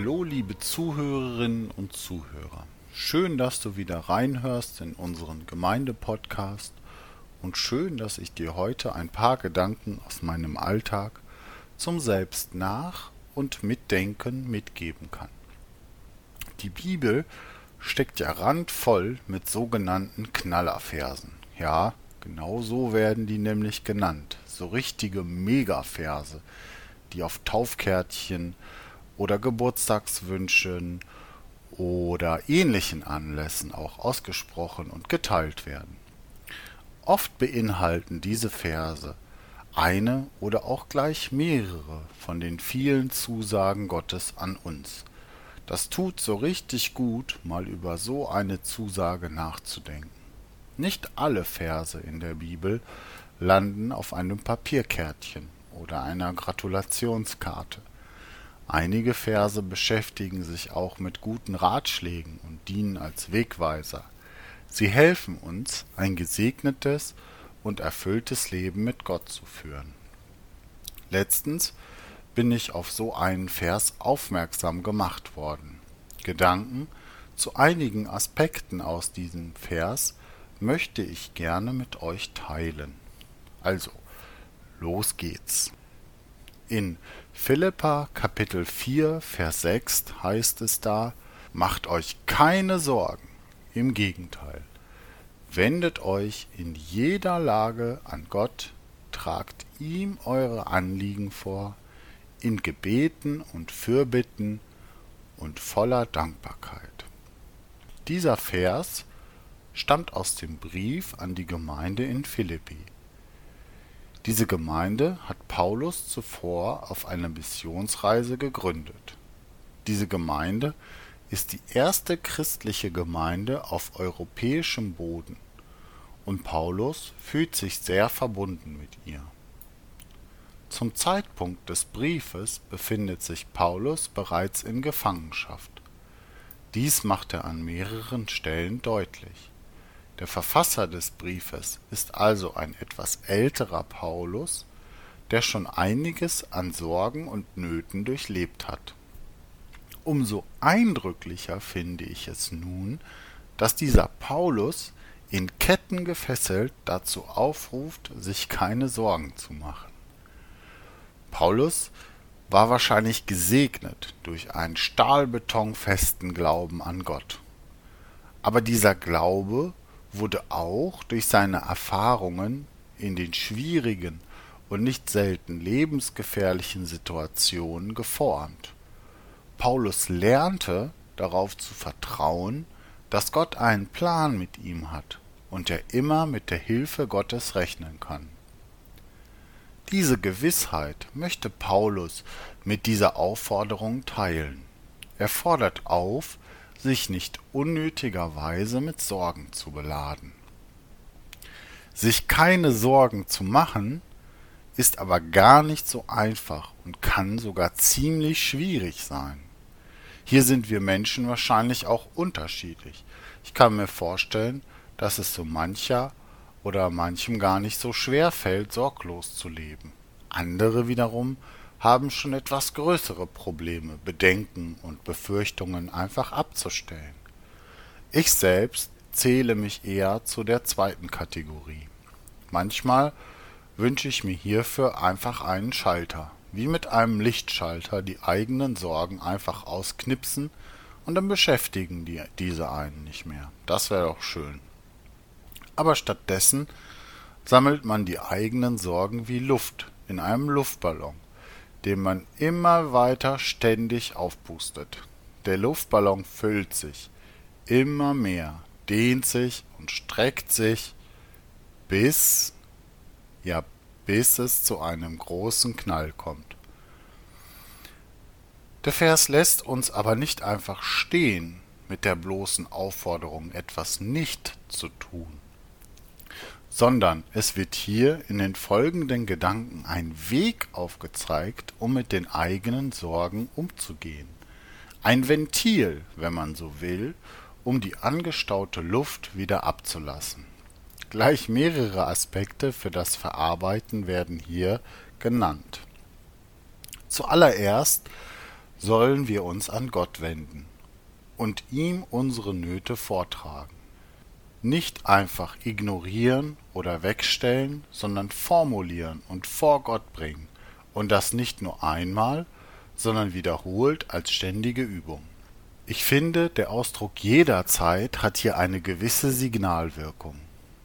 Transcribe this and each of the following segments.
Hallo, liebe Zuhörerinnen und Zuhörer. Schön, dass du wieder reinhörst in unseren Gemeindepodcast und schön, dass ich dir heute ein paar Gedanken aus meinem Alltag zum Selbstnach- und Mitdenken mitgeben kann. Die Bibel steckt ja randvoll mit sogenannten Knallerversen. Ja, genau so werden die nämlich genannt. So richtige Megaverse, die auf Taufkärtchen oder Geburtstagswünschen oder ähnlichen Anlässen auch ausgesprochen und geteilt werden. Oft beinhalten diese Verse eine oder auch gleich mehrere von den vielen Zusagen Gottes an uns. Das tut so richtig gut, mal über so eine Zusage nachzudenken. Nicht alle Verse in der Bibel landen auf einem Papierkärtchen oder einer Gratulationskarte. Einige Verse beschäftigen sich auch mit guten Ratschlägen und dienen als Wegweiser. Sie helfen uns, ein gesegnetes und erfülltes Leben mit Gott zu führen. Letztens bin ich auf so einen Vers aufmerksam gemacht worden. Gedanken zu einigen Aspekten aus diesem Vers möchte ich gerne mit euch teilen. Also, los geht's. In Philippa Kapitel 4 Vers 6 heißt es da, macht euch keine Sorgen, im Gegenteil. Wendet euch in jeder Lage an Gott, tragt ihm eure Anliegen vor, in Gebeten und Fürbitten und voller Dankbarkeit. Dieser Vers stammt aus dem Brief an die Gemeinde in Philippi. Diese Gemeinde hat Paulus zuvor auf einer Missionsreise gegründet. Diese Gemeinde ist die erste christliche Gemeinde auf europäischem Boden und Paulus fühlt sich sehr verbunden mit ihr. Zum Zeitpunkt des Briefes befindet sich Paulus bereits in Gefangenschaft. Dies macht er an mehreren Stellen deutlich der Verfasser des Briefes ist also ein etwas älterer Paulus, der schon einiges an Sorgen und Nöten durchlebt hat. Umso eindrücklicher finde ich es nun, dass dieser Paulus in Ketten gefesselt dazu aufruft, sich keine Sorgen zu machen. Paulus war wahrscheinlich gesegnet durch einen stahlbetonfesten Glauben an Gott. Aber dieser Glaube wurde auch durch seine Erfahrungen in den schwierigen und nicht selten lebensgefährlichen Situationen geformt. Paulus lernte darauf zu vertrauen, dass Gott einen Plan mit ihm hat und er immer mit der Hilfe Gottes rechnen kann. Diese Gewissheit möchte Paulus mit dieser Aufforderung teilen. Er fordert auf, sich nicht unnötigerweise mit Sorgen zu beladen. Sich keine Sorgen zu machen, ist aber gar nicht so einfach und kann sogar ziemlich schwierig sein. Hier sind wir Menschen wahrscheinlich auch unterschiedlich. Ich kann mir vorstellen, dass es so mancher oder manchem gar nicht so schwer fällt, sorglos zu leben. Andere wiederum haben schon etwas größere Probleme, Bedenken und Befürchtungen einfach abzustellen. Ich selbst zähle mich eher zu der zweiten Kategorie. Manchmal wünsche ich mir hierfür einfach einen Schalter, wie mit einem Lichtschalter die eigenen Sorgen einfach ausknipsen und dann beschäftigen die, diese einen nicht mehr. Das wäre doch schön. Aber stattdessen sammelt man die eigenen Sorgen wie Luft in einem Luftballon den man immer weiter ständig aufpustet. Der Luftballon füllt sich immer mehr, dehnt sich und streckt sich, bis, ja, bis es zu einem großen Knall kommt. Der Vers lässt uns aber nicht einfach stehen mit der bloßen Aufforderung, etwas nicht zu tun sondern es wird hier in den folgenden Gedanken ein Weg aufgezeigt, um mit den eigenen Sorgen umzugehen. Ein Ventil, wenn man so will, um die angestaute Luft wieder abzulassen. Gleich mehrere Aspekte für das Verarbeiten werden hier genannt. Zuallererst sollen wir uns an Gott wenden und ihm unsere Nöte vortragen. Nicht einfach ignorieren oder wegstellen, sondern formulieren und vor Gott bringen. Und das nicht nur einmal, sondern wiederholt als ständige Übung. Ich finde, der Ausdruck jederzeit hat hier eine gewisse Signalwirkung.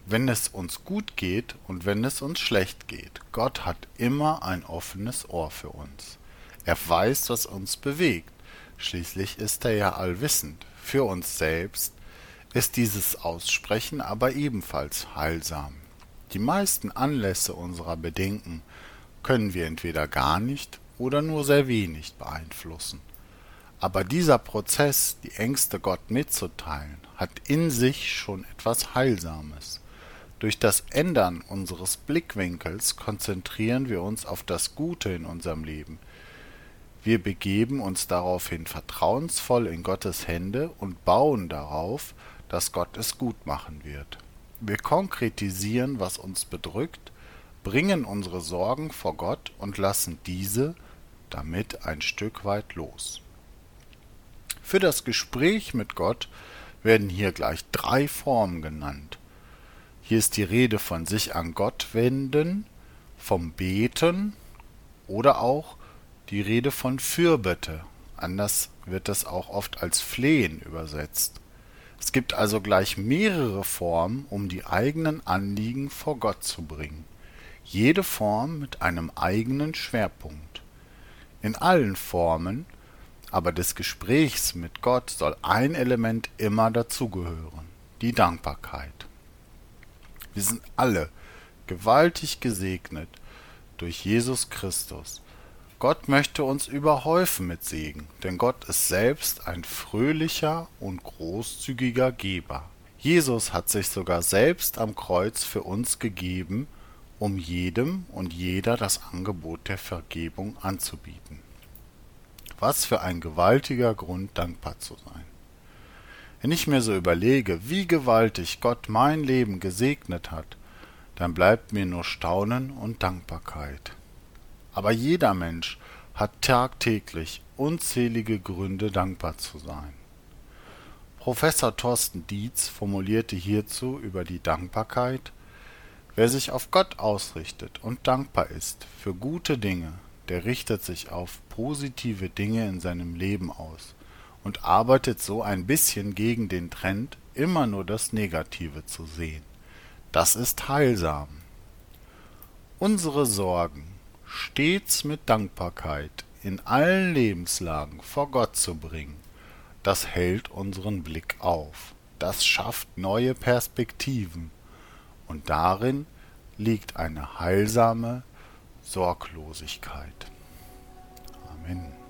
Wenn es uns gut geht und wenn es uns schlecht geht, Gott hat immer ein offenes Ohr für uns. Er weiß, was uns bewegt. Schließlich ist er ja allwissend. Für uns selbst ist dieses Aussprechen aber ebenfalls heilsam. Die meisten Anlässe unserer Bedenken können wir entweder gar nicht oder nur sehr wenig beeinflussen. Aber dieser Prozess, die Ängste Gott mitzuteilen, hat in sich schon etwas Heilsames. Durch das Ändern unseres Blickwinkels konzentrieren wir uns auf das Gute in unserem Leben. Wir begeben uns daraufhin vertrauensvoll in Gottes Hände und bauen darauf, dass Gott es gut machen wird. Wir konkretisieren, was uns bedrückt, bringen unsere Sorgen vor Gott und lassen diese damit ein Stück weit los. Für das Gespräch mit Gott werden hier gleich drei Formen genannt. Hier ist die Rede von sich an Gott wenden, vom Beten oder auch die Rede von Fürbitte. Anders wird das auch oft als Flehen übersetzt. Es gibt also gleich mehrere Formen, um die eigenen Anliegen vor Gott zu bringen. Jede Form mit einem eigenen Schwerpunkt. In allen Formen aber des Gesprächs mit Gott soll ein Element immer dazugehören, die Dankbarkeit. Wir sind alle gewaltig gesegnet durch Jesus Christus. Gott möchte uns überhäufen mit Segen, denn Gott ist selbst ein fröhlicher und großzügiger Geber. Jesus hat sich sogar selbst am Kreuz für uns gegeben, um jedem und jeder das Angebot der Vergebung anzubieten. Was für ein gewaltiger Grund, dankbar zu sein. Wenn ich mir so überlege, wie gewaltig Gott mein Leben gesegnet hat, dann bleibt mir nur Staunen und Dankbarkeit. Aber jeder Mensch hat tagtäglich unzählige Gründe, dankbar zu sein. Professor Thorsten Dietz formulierte hierzu über die Dankbarkeit Wer sich auf Gott ausrichtet und dankbar ist für gute Dinge, der richtet sich auf positive Dinge in seinem Leben aus und arbeitet so ein bisschen gegen den Trend, immer nur das Negative zu sehen. Das ist heilsam. Unsere Sorgen stets mit Dankbarkeit in allen Lebenslagen vor Gott zu bringen, das hält unseren Blick auf, das schafft neue Perspektiven, und darin liegt eine heilsame Sorglosigkeit. Amen.